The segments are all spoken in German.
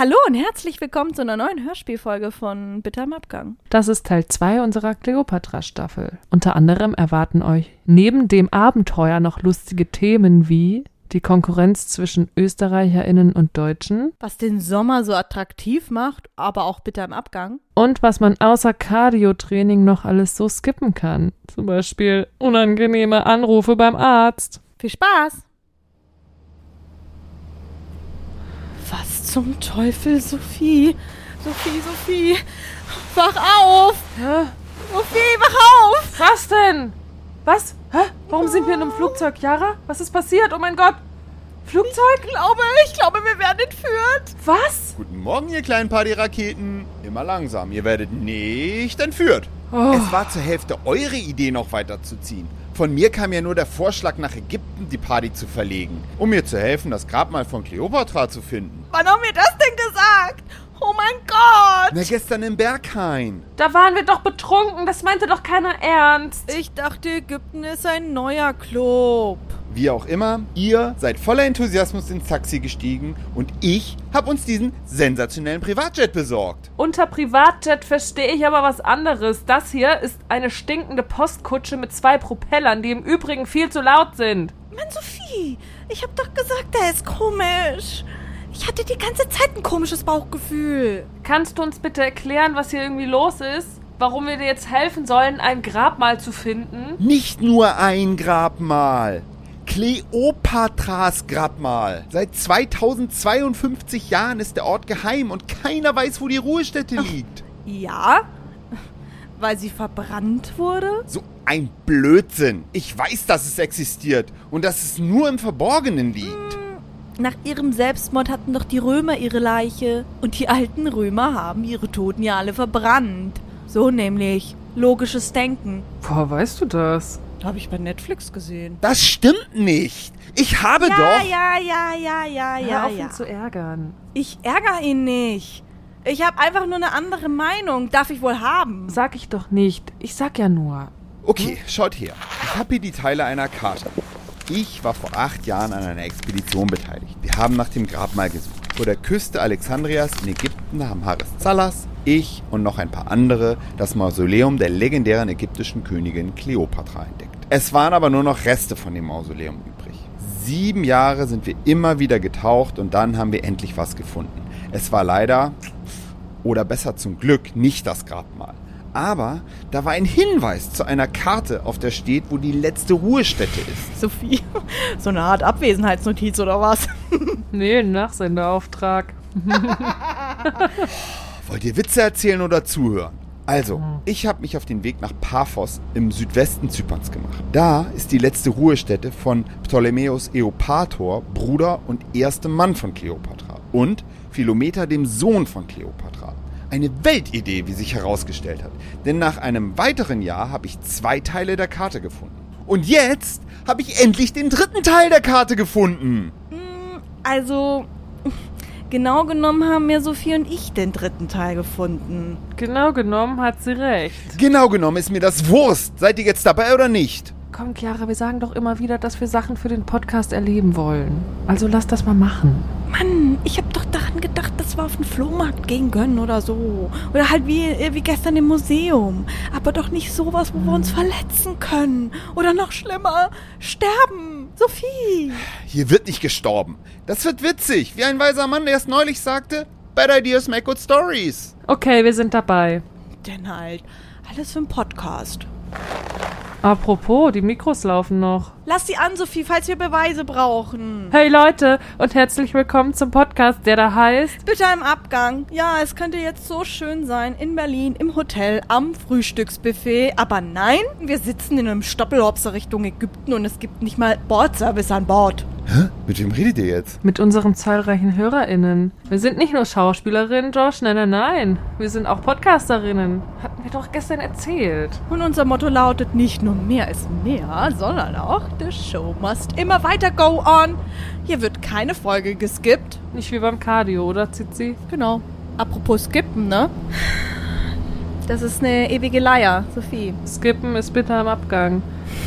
Hallo und herzlich willkommen zu einer neuen Hörspielfolge von Bitter im Abgang. Das ist Teil 2 unserer Cleopatra-Staffel. Unter anderem erwarten euch neben dem Abenteuer noch lustige Themen wie die Konkurrenz zwischen ÖsterreicherInnen und Deutschen Was den Sommer so attraktiv macht, aber auch bitter im Abgang. und was man außer Cardio-Training noch alles so skippen kann. Zum Beispiel unangenehme Anrufe beim Arzt. Viel Spaß! Was zum Teufel, Sophie? Sophie, Sophie, wach auf! Hä? Sophie, wach auf! Was denn? Was? Hä? Warum sind wir in einem Flugzeug, Yara? Was ist passiert? Oh mein Gott! Flugzeug? Ich glaube, ich glaube, wir werden entführt. Was? Guten Morgen, ihr kleinen Partyraketen. Immer langsam, ihr werdet nicht entführt. Oh. Es war zur Hälfte eure Idee, noch weiterzuziehen. Von mir kam ja nur der Vorschlag, nach Ägypten die Party zu verlegen, um mir zu helfen, das Grabmal von Kleopatra zu finden. Wann haben wir das denn gesagt? Oh mein Gott! Na, gestern im Berghain. Da waren wir doch betrunken. Das meinte doch keiner ernst. Ich dachte, Ägypten ist ein neuer Club. Wie auch immer, ihr seid voller Enthusiasmus ins Taxi gestiegen und ich habe uns diesen sensationellen Privatjet besorgt. Unter Privatjet verstehe ich aber was anderes. Das hier ist eine stinkende Postkutsche mit zwei Propellern, die im Übrigen viel zu laut sind. Mann, Sophie, ich hab doch gesagt, der ist komisch. Ich hatte die ganze Zeit ein komisches Bauchgefühl. Kannst du uns bitte erklären, was hier irgendwie los ist? Warum wir dir jetzt helfen sollen, ein Grabmal zu finden? Nicht nur ein Grabmal. Kleopatras Grabmal. Seit 2052 Jahren ist der Ort geheim und keiner weiß, wo die Ruhestätte liegt. Ja? Weil sie verbrannt wurde? So ein Blödsinn. Ich weiß, dass es existiert und dass es nur im Verborgenen liegt. Nach ihrem Selbstmord hatten doch die Römer ihre Leiche. Und die alten Römer haben ihre Toten ja alle verbrannt. So nämlich. Logisches Denken. Woher weißt du das? Habe ich bei Netflix gesehen. Das stimmt nicht. Ich habe Ja, doch. ja, ja, ja, ja, Hör ja, auf, ja. ihn zu ärgern. Ich ärgere ihn nicht. Ich habe einfach nur eine andere Meinung. Darf ich wohl haben? Sag ich doch nicht. Ich sag ja nur. Okay, schaut her. Ich habe hier die Teile einer Karte. Ich war vor acht Jahren an einer Expedition beteiligt. Wir haben nach dem Grabmal gesucht. Vor der Küste Alexandrias in Ägypten haben Haris Zallas, ich und noch ein paar andere das Mausoleum der legendären ägyptischen Königin Kleopatra entdeckt. Es waren aber nur noch Reste von dem Mausoleum übrig. Sieben Jahre sind wir immer wieder getaucht und dann haben wir endlich was gefunden. Es war leider, oder besser zum Glück, nicht das Grabmal. Aber da war ein Hinweis zu einer Karte, auf der steht, wo die letzte Ruhestätte ist. Sophie, so eine Art Abwesenheitsnotiz oder was? Nee, ein Nachsendeauftrag. Wollt ihr Witze erzählen oder zuhören? Also, ich habe mich auf den Weg nach Paphos im Südwesten Zyperns gemacht. Da ist die letzte Ruhestätte von Ptolemäus Eopator, Bruder und erstem Mann von Kleopatra. Und Philometer, dem Sohn von Kleopatra. Eine Weltidee, wie sich herausgestellt hat. Denn nach einem weiteren Jahr habe ich zwei Teile der Karte gefunden. Und jetzt habe ich endlich den dritten Teil der Karte gefunden. Also, genau genommen haben mir Sophie und ich den dritten Teil gefunden. Genau genommen hat sie recht. Genau genommen ist mir das Wurst. Seid ihr jetzt dabei oder nicht? Komm, Chiara, wir sagen doch immer wieder, dass wir Sachen für den Podcast erleben wollen. Also lass das mal machen. Mann, ich hab doch daran gedacht, dass wir auf den Flohmarkt gehen können oder so. Oder halt wie, äh, wie gestern im Museum. Aber doch nicht sowas, wo wir uns verletzen können. Oder noch schlimmer, sterben. Sophie. Hier wird nicht gestorben. Das wird witzig, wie ein weiser Mann erst neulich sagte, Bad Ideas make good stories. Okay, wir sind dabei. Denn halt, alles für einen Podcast. Apropos, die Mikros laufen noch. Lass sie an, Sophie, falls wir Beweise brauchen. Hey Leute und herzlich willkommen zum Podcast, der da heißt Bitte im Abgang. Ja, es könnte jetzt so schön sein in Berlin im Hotel am Frühstücksbuffet. Aber nein, wir sitzen in einem Stoppelhopser Richtung Ägypten und es gibt nicht mal Bordservice an Bord. Hä? Mit wem redet ihr jetzt? mit unseren zahlreichen HörerInnen. Wir sind nicht nur Schauspielerinnen, Josh, nein, nein, nein. Wir sind auch Podcasterinnen. Hatten wir doch gestern erzählt. Und unser Motto lautet nicht nur mehr ist mehr, sondern auch the show must immer weiter go on. Hier wird keine Folge geskippt. Nicht wie beim Cardio, oder Zizi? Genau. Apropos skippen, ne? Das ist eine ewige Leier, Sophie. Skippen ist bitter im Abgang.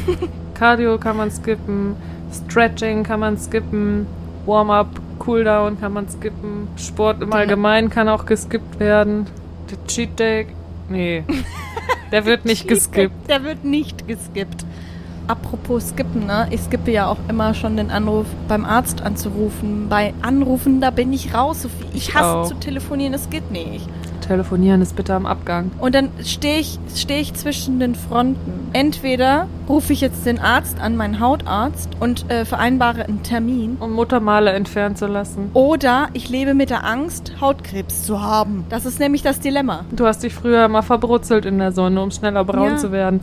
Cardio kann man skippen, Stretching kann man skippen, Warm-up Cooldown kann man skippen. Sport im Allgemeinen kann auch geskippt werden. Der Cheat Day, nee, der wird nicht geskippt. Der wird nicht geskippt. Apropos skippen, ne? Ich skippe ja auch immer schon den Anruf beim Arzt anzurufen. Bei Anrufen, da bin ich raus, Sophie. Ich Ich hasse auch. zu telefonieren, das geht nicht. Telefonieren ist bitte am Abgang. Und dann stehe ich, steh ich zwischen den Fronten. Entweder rufe ich jetzt den Arzt an, meinen Hautarzt, und äh, vereinbare einen Termin. Um Muttermale entfernen zu lassen. Oder ich lebe mit der Angst, Hautkrebs zu haben. Das ist nämlich das Dilemma. Du hast dich früher mal verbrutzelt in der Sonne, um schneller braun Ja. zu werden.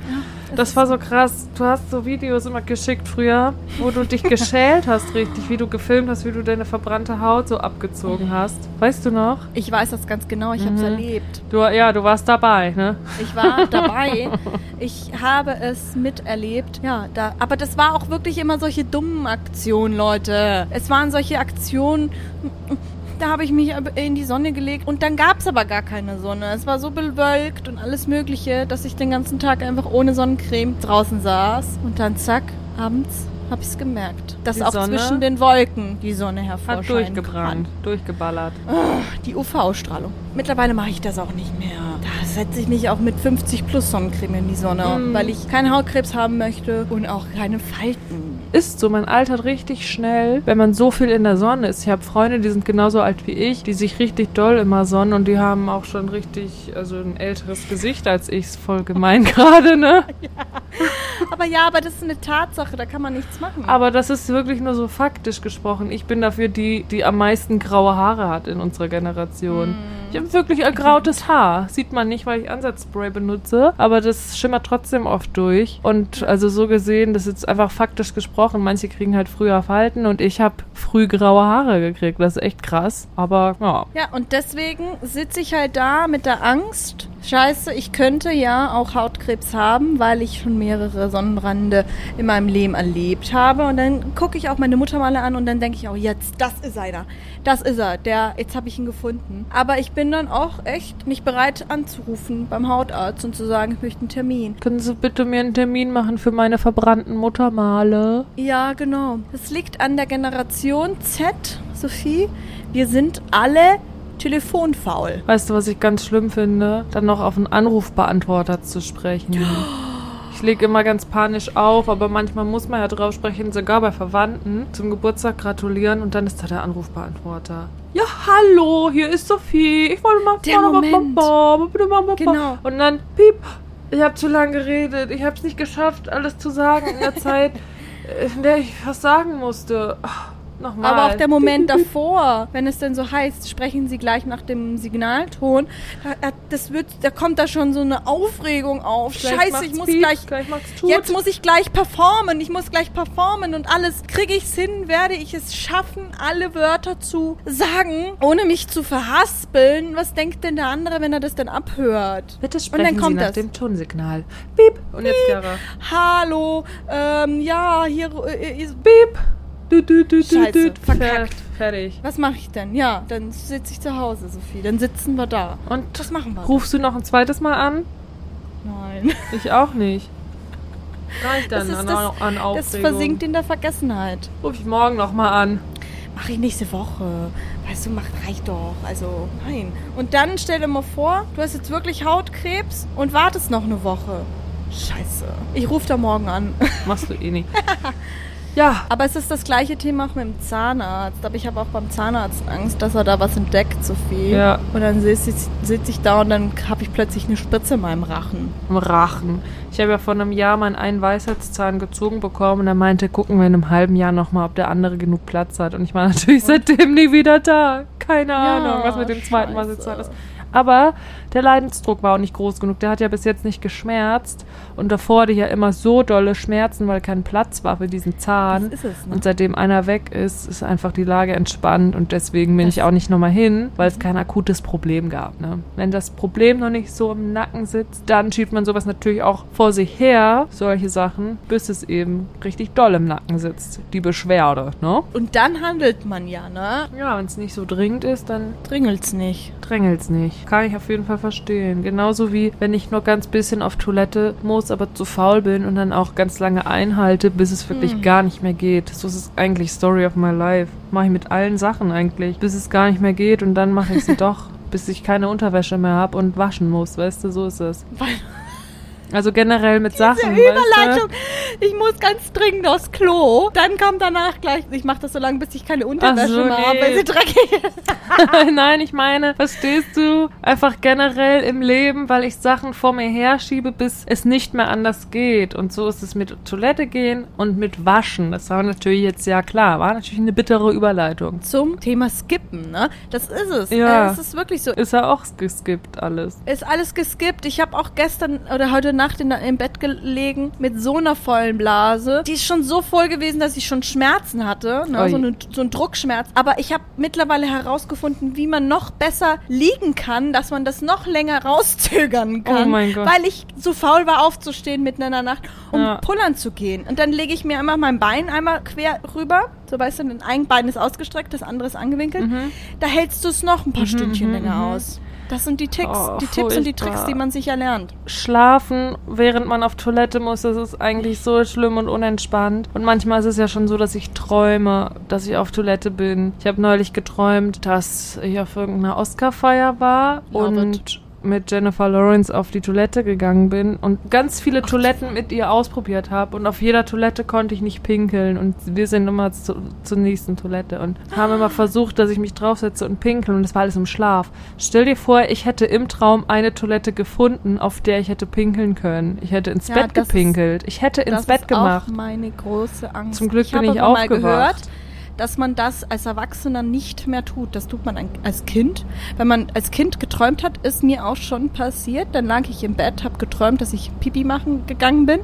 Das war so krass. Du hast so Videos immer geschickt früher, wo du dich geschält hast, richtig, wie du gefilmt hast, wie du deine verbrannte Haut so abgezogen hast. Weißt du noch? Ich weiß das ganz genau, ich habe es erlebt. Du, ja, du warst dabei, ne? Ich war dabei. Ich habe es miterlebt. Ja, da, aber das war auch wirklich immer solche dummen Aktionen, Leute. Es waren solche Aktionen. Da habe ich mich in die Sonne gelegt und dann gab es aber gar keine Sonne. Es war so bewölkt und alles Mögliche, dass ich den ganzen Tag einfach ohne Sonnencreme draußen saß. Und dann zack, abends habe ich es gemerkt, dass Die auch Sonne zwischen den Wolken die Sonne Hat hervorscheinen durchgebrannt, durchgeballert. die UV-Ausstrahlung. Mittlerweile mache ich das auch nicht mehr. Da setze ich mich auch mit 50 plus Sonnencreme in die Sonne, Mm. weil ich keinen Hautkrebs haben möchte und auch keine Falten. Ist so, man altert richtig schnell, wenn man so viel in der Sonne ist. Ich habe Freunde, die sind genauso alt wie ich, die sich richtig doll immer sonnen und die haben auch schon richtig, also ein älteres Gesicht als ich. Ist voll gemein gerade, ne? Aber ja, aber das ist eine Tatsache, da kann man nichts machen. Aber das ist wirklich nur so faktisch gesprochen. Ich bin dafür die, die am meisten graue Haare hat in unserer Generation. Ich habe wirklich ergrautes Haar. Sieht man nicht, weil ich Ansatzspray benutze, aber das schimmert trotzdem oft durch. Und also so gesehen, das ist jetzt einfach faktisch gesprochen. Manche kriegen halt früher Falten und ich habe früh graue Haare gekriegt. Das ist echt krass. Aber ja. ja, und deswegen sitze ich halt da mit der Angst. Scheiße, ich könnte ja auch Hautkrebs haben, weil ich schon mehrere Sonnenbrände in meinem Leben erlebt habe. Und dann gucke ich auch meine Mutter mal an und dann denke ich auch, jetzt, das ist einer. Das ist er. Der, jetzt habe ich ihn gefunden. Aber ich bin dann auch echt nicht bereit anzurufen beim Hautarzt und zu sagen, ich möchte einen Termin. Können Sie bitte mir einen Termin machen für meine verbrannten Muttermale? Ja, genau. Das liegt an der Generation Z, Sophie. Wir sind alle telefonfaul. Weißt du, was ich ganz schlimm finde? Dann noch auf einen Anrufbeantworter zu sprechen. Ich lege immer ganz panisch auf, aber manchmal muss man ja drauf sprechen, sogar bei Verwandten zum Geburtstag gratulieren und dann ist da der Anrufbeantworter. Ja, hallo, hier ist Sophie. Ich wollte mal Der Moment. Genau. Und dann, piep, ich habe zu lange geredet. Ich habe es nicht geschafft, alles zu sagen in der Zeit, in der ich was sagen musste. Ach, Nochmal. Aber auch der Moment davor, wenn es denn so heißt, sprechen Sie gleich nach dem Signalton, da, da- das wird, da kommt da schon so eine Aufregung auf. Gleich Scheiße, ich muss piep, gleich, gleich jetzt muss ich gleich performen, ich muss gleich performen und alles kriege ich's hin, werde ich es schaffen, alle Wörter zu sagen, ohne mich zu verhaspeln. Was denkt denn der andere, wenn er das dann abhört? Bitte Und sprechen dann kommt Sie nach das. dem Tonsignal. Piep. Und jetzt Chiara. Hallo, ähm, ja, hier, äh, ist- Du, du, du, Scheiße, du. verkackt. Fer- Fertig. was mache ich denn? Ja, dann sitze ich zu Hause, Sophie. Dann sitzen wir da. Und Was machen wir? rufst du noch ein zweites Mal an? Nein. Ich auch nicht. Reicht Das, dann ist an, das, an das Aufregung. versinkt in der Vergessenheit. Ruf ich morgen noch mal an. Mach ich nächste Woche. Weißt du, macht reicht doch. Also, nein. Und dann stell dir mal vor, du hast jetzt wirklich Hautkrebs und wartest noch eine Woche. Scheiße. Ich rufe da morgen an. Machst du eh nicht. Ja, Aber es ist das gleiche Thema auch mit dem Zahnarzt. Aber ich habe auch beim Zahnarzt Angst, dass er da was entdeckt, Sophie. Ja. Und dann sitze ich, sitz ich da und dann habe ich plötzlich eine Spritze in meinem Rachen. im Rachen. Ich habe ja vor einem Jahr meinen einen Weisheitszahn gezogen bekommen und er meinte, gucken wir in einem halben Jahr noch mal, ob der andere genug Platz hat. Und ich war natürlich seitdem nie wieder da. Keine Ja, Ahnung, was mit dem zweiten. Weisheitszahn ist. Aber der Leidensdruck war auch nicht groß genug. Der hat ja bis jetzt nicht geschmerzt. Und davor hatte ich ja immer so dolle Schmerzen, weil kein Platz war für diesen Zahn. Das ist es, ne? Und seitdem einer weg ist, ist einfach die Lage entspannt. Und deswegen bin ich auch nicht nochmal hin, weil es kein akutes Problem gab. Ne? Wenn das Problem noch nicht so im Nacken sitzt, dann schiebt man sowas natürlich auch vor sich her, solche Sachen, bis es eben richtig doll im Nacken sitzt. Die Beschwerde, ne? Und dann handelt man ja, ne? Ja, wenn es nicht so dringend ist, dann Dringelt's nicht. drängelt's nicht. ich, kann ich auf jeden Fall verstehen. Genauso wie, wenn ich nur ganz bisschen auf Toilette muss, aber zu faul bin und dann auch ganz lange einhalte, bis es wirklich Hm. gar nicht mehr geht. So ist es eigentlich Story of my life. Mache ich mit allen Sachen eigentlich, bis es gar nicht mehr geht und dann mache ich sie doch, bis ich keine Unterwäsche mehr habe und waschen muss, weißt du, so ist es. Also generell mit Sachen, Diese weißt Überleitung. Ich muss ganz dringend aufs Klo. Dann kommt danach gleich. Ich mache das so lange, bis ich keine Unterwäsche so, mehr habe, weil sie dreckig ist. Nein, ich meine, verstehst du? Einfach generell im Leben, weil ich Sachen vor mir herschiebe, bis es nicht mehr anders geht. Und so ist es mit Toilette gehen und mit Waschen. Das war natürlich jetzt ja klar, war natürlich eine bittere Überleitung. Zum Thema Skippen, ne? Das ist es. Ja. Äh, es ist wirklich so. Ist ja auch geskippt alles. Ist alles geskippt. Ich habe auch gestern oder heute Nacht in, im Bett gelegen mit so einer vollen Blase. Die ist schon so voll gewesen, dass ich schon Schmerzen hatte. Ne? So, eine, so ein Druckschmerz. Aber ich habe mittlerweile herausgefunden, wie man noch besser liegen kann, dass man das noch länger rauszögern kann. Oh mein Gott. Weil ich so faul war, aufzustehen mitten in der Nacht, um Ja. pullern zu gehen. Und dann lege ich mir immer mein Bein einmal quer rüber. So weißt du, ein Bein ist ausgestreckt, das andere ist angewinkelt. Mhm. Da hältst du es noch ein paar Stündchen mhm, länger mhm. aus. Das sind die Ticks, Oh, die Tipps und die. Tricks, die man sich erlernt. Schlafen, während man auf Toilette muss, das ist eigentlich so schlimm und unentspannt. Und manchmal ist es ja schon so, dass ich träume, dass ich auf Toilette bin. Ich habe neulich geträumt, dass ich auf irgendeiner Oscarfeier war Love und mit Jennifer Lawrence auf die Toilette gegangen bin und ganz viele Toiletten mit ihr ausprobiert habe und auf jeder Toilette konnte ich nicht pinkeln und wir sind immer zu, zur nächsten Toilette und haben immer versucht, dass ich mich draufsetze und pinkel und das war alles im Schlaf. Stell dir vor, ich hätte im Traum eine Toilette gefunden, auf der ich hätte pinkeln können. Ich hätte ins Ja, Bett das ist- gepinkelt. Ich hätte ins das Bett ist gemacht. auch meine große Angst. Zum Glück bin ich aber mal aufgewacht. gehört, dass man das als Erwachsener nicht mehr tut. Das tut man als Kind. Wenn man als Kind geträumt hat, ist mir auch schon passiert. Dann lag ich im Bett, habe geträumt, dass ich Pipi machen gegangen bin.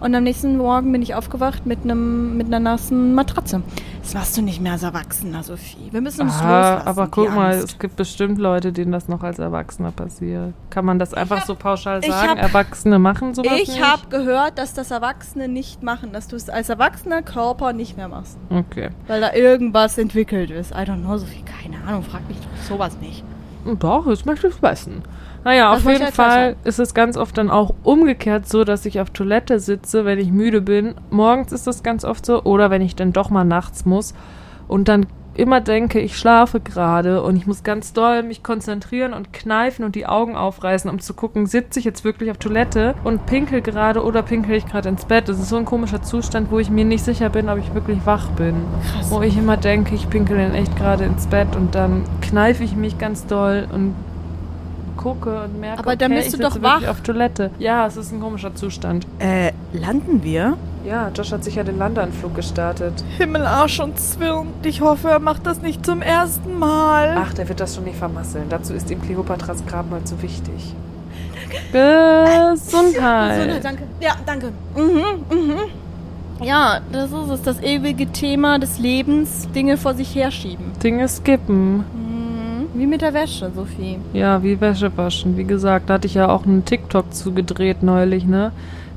Und am nächsten Morgen bin ich aufgewacht mit einem mit einer nassen Matratze. Das machst du nicht mehr als Erwachsener, Sophie. Wir müssen uns Ah, loslassen. aber guck mal, Angst. es gibt bestimmt Leute, denen das noch als Erwachsener passiert. Kann man das einfach so pauschal sagen? hab- Erwachsene machen sowas Ich nicht? habe gehört, dass das Erwachsene nicht machen, dass du es als erwachsener Körper nicht mehr machst. Okay. Weil da irgendwas entwickelt ist. I don't know, Sophie, keine Ahnung, frag mich doch sowas nicht. Doch, jetzt möchte ich wissen. Naja, Das auf jeden jetzt Fall ist es ganz oft dann auch umgekehrt so, dass ich auf Toilette sitze, wenn ich müde bin. Morgens ist das ganz oft so. Oder wenn ich dann doch mal nachts muss und dann immer denke, ich schlafe gerade und ich muss ganz doll mich konzentrieren und kneifen und die Augen aufreißen, um zu gucken, sitze ich jetzt wirklich auf Toilette und pinkel gerade oder pinkel ich gerade ins Bett. Das ist so ein komischer Zustand, wo ich mir nicht sicher bin, ob ich wirklich wach bin. Krass. Wo ich immer denke, ich pinkel in echt gerade ins Bett und dann kneife ich mich ganz doll und gucke und merke, Aber dann okay, bist ich du doch wach. auf Toilette. Ja, es ist ein komischer Zustand. Äh, landen wir? Ja, Josh hat sicher den Landeanflug gestartet. Himmel, Arsch und Zwirn. Ich hoffe, er macht das nicht zum ersten Mal. Ach, der wird das schon nicht vermasseln. Dazu ist ihm Kleopatras Grabmal zu wichtig. Gesundheit. Gesundheit, danke. Ja, danke. Mhm, mhm. Ja, das ist es, das ewige Thema des Lebens, Dinge vor sich herschieben. Dinge skippen. Mhm. Wie mit der Wäsche, Sophie. Ja, wie Wäsche waschen. Wie gesagt, da hatte ich ja auch einen TikTok zugedreht neulich, ne?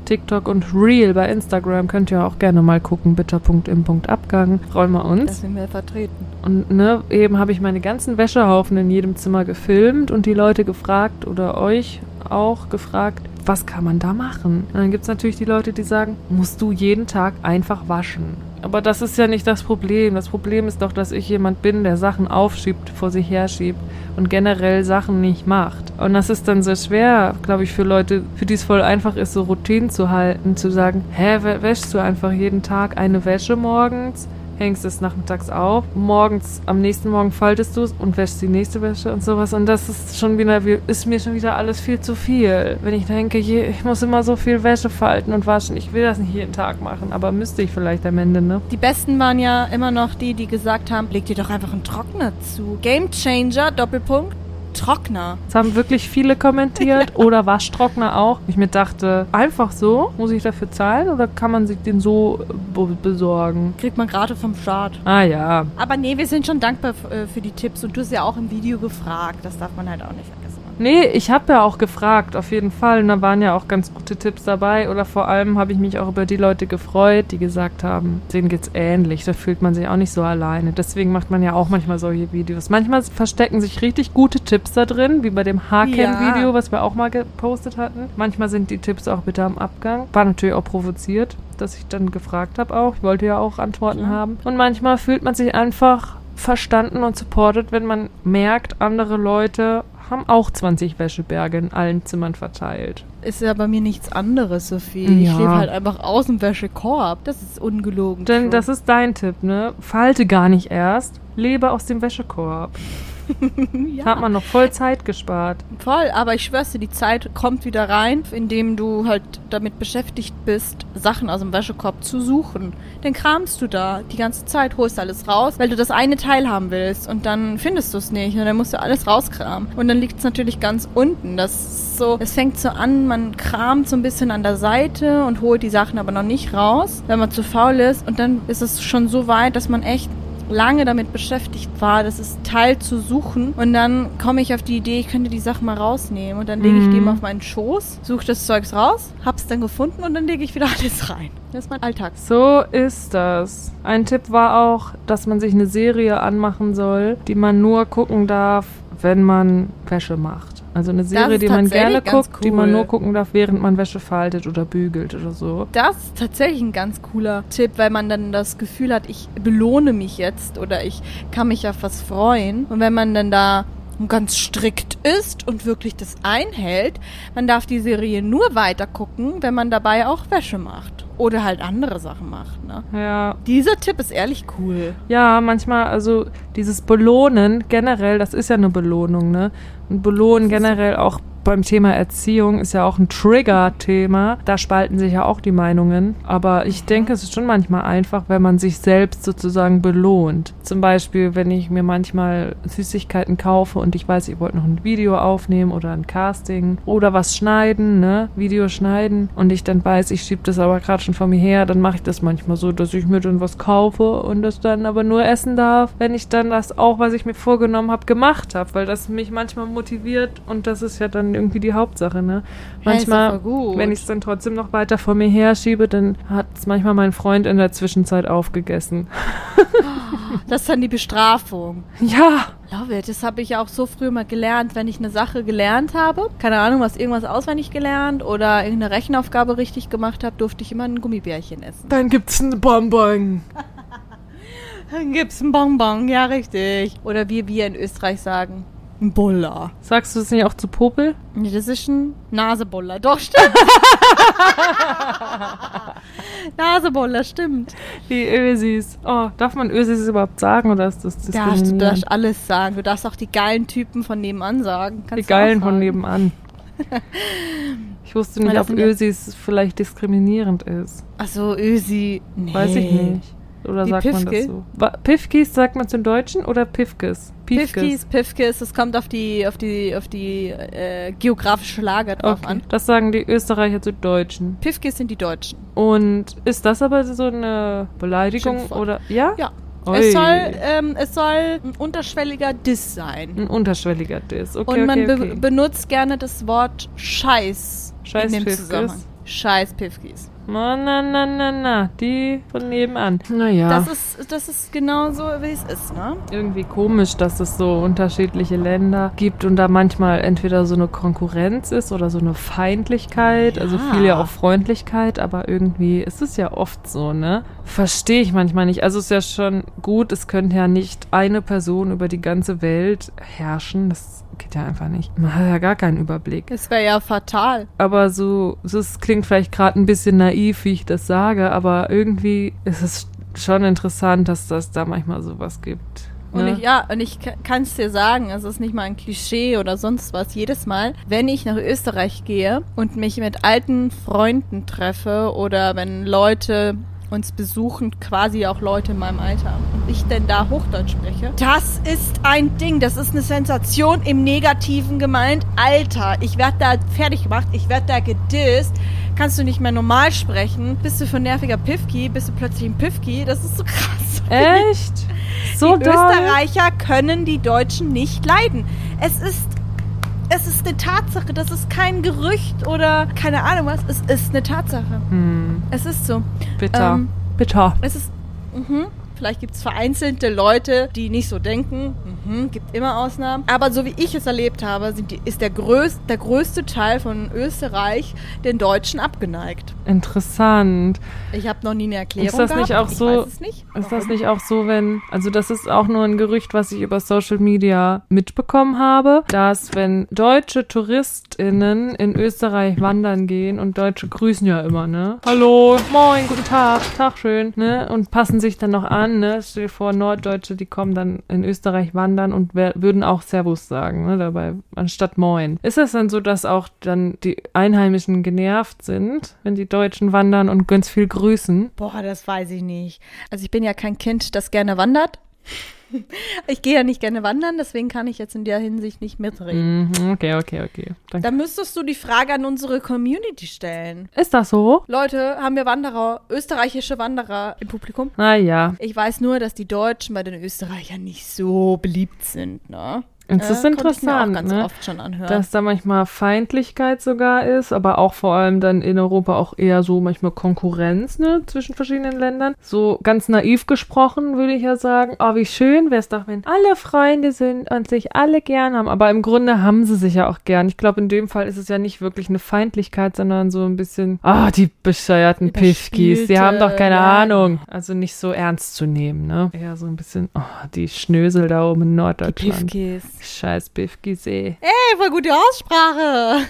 TikTok und Reel bei Instagram könnt ihr auch gerne mal gucken. Bitter.im.abgang. Freuen wir uns. sind wir vertreten. Und ne, eben habe ich meine ganzen Wäschehaufen in jedem Zimmer gefilmt und die Leute gefragt oder euch auch gefragt, was kann man da machen? Und dann gibt es natürlich die Leute, die sagen, musst du jeden Tag einfach waschen. Aber das ist ja nicht das Problem. Das Problem ist doch, dass ich jemand bin, der Sachen aufschiebt, vor sich herschiebt und generell Sachen nicht macht. Und das ist dann sehr schwer, glaube ich, für Leute, für die es voll einfach ist, so Routinen zu halten, zu sagen, hä, wä- wäschst du einfach jeden Tag eine Wäsche morgens? Hängst es nachmittags auf, morgens, am nächsten Morgen faltest du es und wäschst die nächste Wäsche und sowas. Und das ist schon wieder, ist mir schon wieder alles viel zu viel. Wenn ich denke, ich muss immer so viel Wäsche falten und waschen, ich will das nicht jeden Tag machen, aber müsste ich vielleicht am Ende, ne? Die Besten waren ja immer noch die, die gesagt haben, leg dir doch einfach einen Trockner zu. Game Changer, Doppelpunkt, Trockner. Das haben wirklich viele kommentiert oder Waschtrockner auch. Ich mir dachte, einfach so, muss ich dafür zahlen oder kann man sich den so äh, be- besorgen? Kriegt man gerade vom Staat. Ah ja, Aber nee, wir sind schon dankbar äh, für die Tipps und du hast ja auch im Video gefragt. Das darf man halt auch nicht vergessen. Nee, ich habe ja auch gefragt, auf jeden Fall. Und da waren ja auch ganz gute Tipps dabei. Oder vor allem habe ich mich auch über die Leute gefreut, die gesagt haben, denen geht's ähnlich. Da fühlt man sich auch nicht so alleine. Deswegen macht man ja auch manchmal solche Videos. Manchmal verstecken sich richtig gute Tipps da drin, wie bei dem Haarcam-Video, Ja. was wir auch mal gepostet hatten. Manchmal sind die Tipps auch bitte am Abgang. War natürlich auch provoziert, dass ich dann gefragt habe auch. Ich wollte ja auch Antworten Ja. haben. Und manchmal fühlt man sich einfach verstanden und supported, wenn man merkt, andere Leute haben auch 20 Wäscheberge in allen Zimmern verteilt. Ist ja bei mir nichts anderes, Sophie. Ja. Ich lebe halt einfach aus dem Wäschekorb. Das ist ungelogen. Denn schon. das ist dein Tipp, ne? Falte gar nicht erst, lebe aus dem Wäschekorb. ja. Hat man noch voll Zeit gespart. Voll, aber ich schwör's dir, die Zeit kommt wieder rein, indem du halt damit beschäftigt bist, Sachen aus dem Wäschekorb zu suchen. Dann kramst du da die ganze Zeit, holst alles raus, weil du das eine Teil haben willst und dann findest du es nicht und dann musst du alles rauskramen. Und dann liegt es natürlich ganz unten. Das ist so, es fängt so an, man kramt so ein bisschen an der Seite und holt die Sachen aber noch nicht raus, wenn man zu faul ist und dann ist es schon so weit, dass man echt lange damit beschäftigt war, das ist Teil zu suchen. Und dann komme ich auf die Idee, ich könnte die Sachen mal rausnehmen. Und dann lege ich Mhm. die mal auf meinen Schoß, suche das Zeugs raus, hab's dann gefunden und dann lege ich wieder alles rein. Das ist mein Alltag. So ist das. Ein Tipp war auch, dass man sich eine Serie anmachen soll, die man nur gucken darf, wenn man Wäsche macht. Also eine Serie, die man gerne guckt, die man cool. nur gucken darf, während man Wäsche faltet oder bügelt oder so. Das ist tatsächlich ein ganz cooler Tipp, weil man dann das Gefühl hat, ich belohne mich jetzt oder ich kann mich auf was freuen. Und wenn man dann da ganz strikt ist und wirklich das einhält, man darf die Serie nur weiter gucken, wenn man dabei auch Wäsche macht. Oder halt andere Sachen macht. Ne? Ja, Dieser Tipp ist ehrlich cool. Ja, manchmal, also dieses Belohnen generell, das ist ja eine Belohnung, ne? Und Belohnen generell auch beim Thema Erziehung ist ja auch ein Trigger-Thema. Da spalten sich ja auch die Meinungen. Aber ich denke, es ist schon manchmal einfach, wenn man sich selbst sozusagen belohnt. Zum Beispiel, wenn ich mir manchmal Süßigkeiten kaufe und ich weiß, ich wollte noch ein Video aufnehmen oder ein Casting oder was schneiden, ne? Video schneiden und ich dann weiß, ich schiebe das aber gerade schon vor mir her, dann mache ich das manchmal so, dass ich mir dann was kaufe und das dann aber nur essen darf, wenn ich dann das auch, was ich mir vorgenommen habe, gemacht habe, weil das mich manchmal motiviert und das ist ja dann irgendwie die Hauptsache, ne? Manchmal, wenn ich es dann trotzdem noch weiter vor mir her schiebe, dann hat es manchmal mein Freund in der Zwischenzeit aufgegessen. Das ist dann die Bestrafung. Ja, Love it. Das habe ich ja auch so früh mal gelernt, wenn ich eine Sache gelernt habe. Keine Ahnung, was irgendwas auswendig gelernt oder irgendeine Rechenaufgabe richtig gemacht habe, durfte ich immer ein Gummibärchen essen. dann gibt's ein Bonbon. Dann gibt's ein Bonbon, ja richtig. Oder wie wir in Österreich sagen, ein Buller. Sagst du das nicht auch zu Popel? Nee, das ist ein Nasebuller. Doch, stimmt. Nasebuller, stimmt. Die Ösis. Oh, darf man Ösis überhaupt sagen oder ist das Darfst, du diskriminierend? darfst alles sagen. Du darfst auch die geilen Typen von nebenan sagen. Die Kannst auch Geilen von nebenan. Ich wusste nicht, ob Ösis vielleicht diskriminierend ist. Ach so, Ösi. Nee. Weiß ich nicht. Oder Wie sagt man Pifke? das so? Wa- Pifkis sagt man zum Deutschen oder Pifkes? Pifkis, Pifkis, das kommt auf die, auf die, auf die äh, geografische Lage drauf Okay. an. Das sagen die Österreicher zu Deutschen. Pifkis sind die Deutschen. Und ist das aber so eine Beleidigung Schimpfwort. oder ja? Ja. Es soll, ähm, es soll ein unterschwelliger Diss sein. ein unterschwelliger Diss. Okay, Und man okay, be okay. benutzt gerne das Wort Scheiß, Scheiß in dem Pifkis. Zusammenhang. Scheiß Pifkis. Na, na, na, na, na. Die von nebenan. Naja. Das ist, das ist genau so, wie es ist, ne? irgendwie komisch, dass es so unterschiedliche Länder gibt und da manchmal entweder so eine Konkurrenz ist oder so eine Feindlichkeit, also Ja. viel ja auch Freundlichkeit, aber irgendwie ist es ja oft so, ne? Verstehe ich manchmal nicht. Also es ist ja schon gut, es könnte ja nicht eine Person über die ganze Welt herrschen. Das geht ja einfach nicht. Man hat ja gar keinen Überblick. Es wäre ja fatal. Aber so, so es klingt vielleicht gerade ein bisschen naiv, wie ich das sage, aber irgendwie ist es schon interessant, dass das da manchmal sowas gibt. Und ne? ich, ja, und ich kann es dir sagen, es ist nicht mal ein Klischee oder sonst was. Jedes Mal, wenn ich nach Österreich gehe und mich mit alten Freunden treffe oder wenn Leute uns besuchen, quasi auch Leute in meinem Alter, und ich denn da Hochdeutsch spreche, das ist ein Ding, das ist eine Sensation im Negativen gemeint. Alter, ich werde da fertig gemacht, ich werde da gedisst. Kannst du nicht mehr normal sprechen? Bist du für ein nerviger Piffki? Bist du plötzlich ein Piffki? Das ist so krass. Echt? So die doll? Österreicher können die Deutschen nicht leiden. Es ist, es ist eine Tatsache. Das ist kein Gerücht oder keine Ahnung was. Es ist eine Tatsache. Hm, Es ist so. bitter. Ähm, bitter. Es ist, mhm, Vielleicht gibt es vereinzelte Leute, die nicht so denken. Mhm, gibt immer Ausnahmen. Aber so wie ich es erlebt habe, die, ist der, größ, der größte Teil von Österreich den Deutschen abgeneigt. Interessant. Ich habe noch nie eine Erklärung Ist das gehabt. nicht auch so- nicht. Ist das nicht auch so, wenn, also das ist auch nur ein Gerücht, was ich über Social Media mitbekommen habe, dass wenn deutsche TouristInnen in Österreich wandern gehen und Deutsche grüßen ja immer, ne? Hallo, moin, guten Tag, Tag schön, ne? Und passen sich dann noch an, ne? Stell dir vor, Norddeutsche, die kommen dann in Österreich wandern und würden auch Servus sagen, ne? Dabei, anstatt moin. Ist es dann so, dass auch dann die Einheimischen genervt sind, wenn die Deutschen wandern und ganz viel grüßen? Boah, das weiß ich nicht. Also ich bin ja kein Kind, das gerne wandert. Ich gehe ja nicht gerne wandern, deswegen kann ich jetzt in der Hinsicht nicht mitreden. Mhm, okay, okay, okay. Danke. Da müsstest du die Frage an unsere Community stellen. Ist das so? Leute, haben wir Wanderer, österreichische Wanderer im Publikum? Naja, Ich weiß nur, dass die Deutschen bei den Österreichern nicht so beliebt sind, ne? Ist Äh, ich mir auch interessant, ganz ne? oft schon anhören. dass da manchmal Feindlichkeit sogar ist, aber auch vor allem dann in Europa auch eher so manchmal Konkurrenz ne, zwischen verschiedenen Ländern. So ganz naiv gesprochen würde ich ja sagen, oh wie schön wäre es doch, wenn alle Freunde sind und sich alle gern haben. Aber im Grunde haben sie sich ja auch gern. Ich glaube, in dem Fall ist es ja nicht wirklich eine Feindlichkeit, sondern so ein bisschen, ah, die bescheuerten Piffkis, die haben doch keine ja. Ahnung. Also nicht so ernst zu nehmen, ne? Eher so ein bisschen, oh, die Schnösel da oben in Norddeutschland. Piefkes. Scheiß Biffkis, ey. Ey, voll gute Aussprache.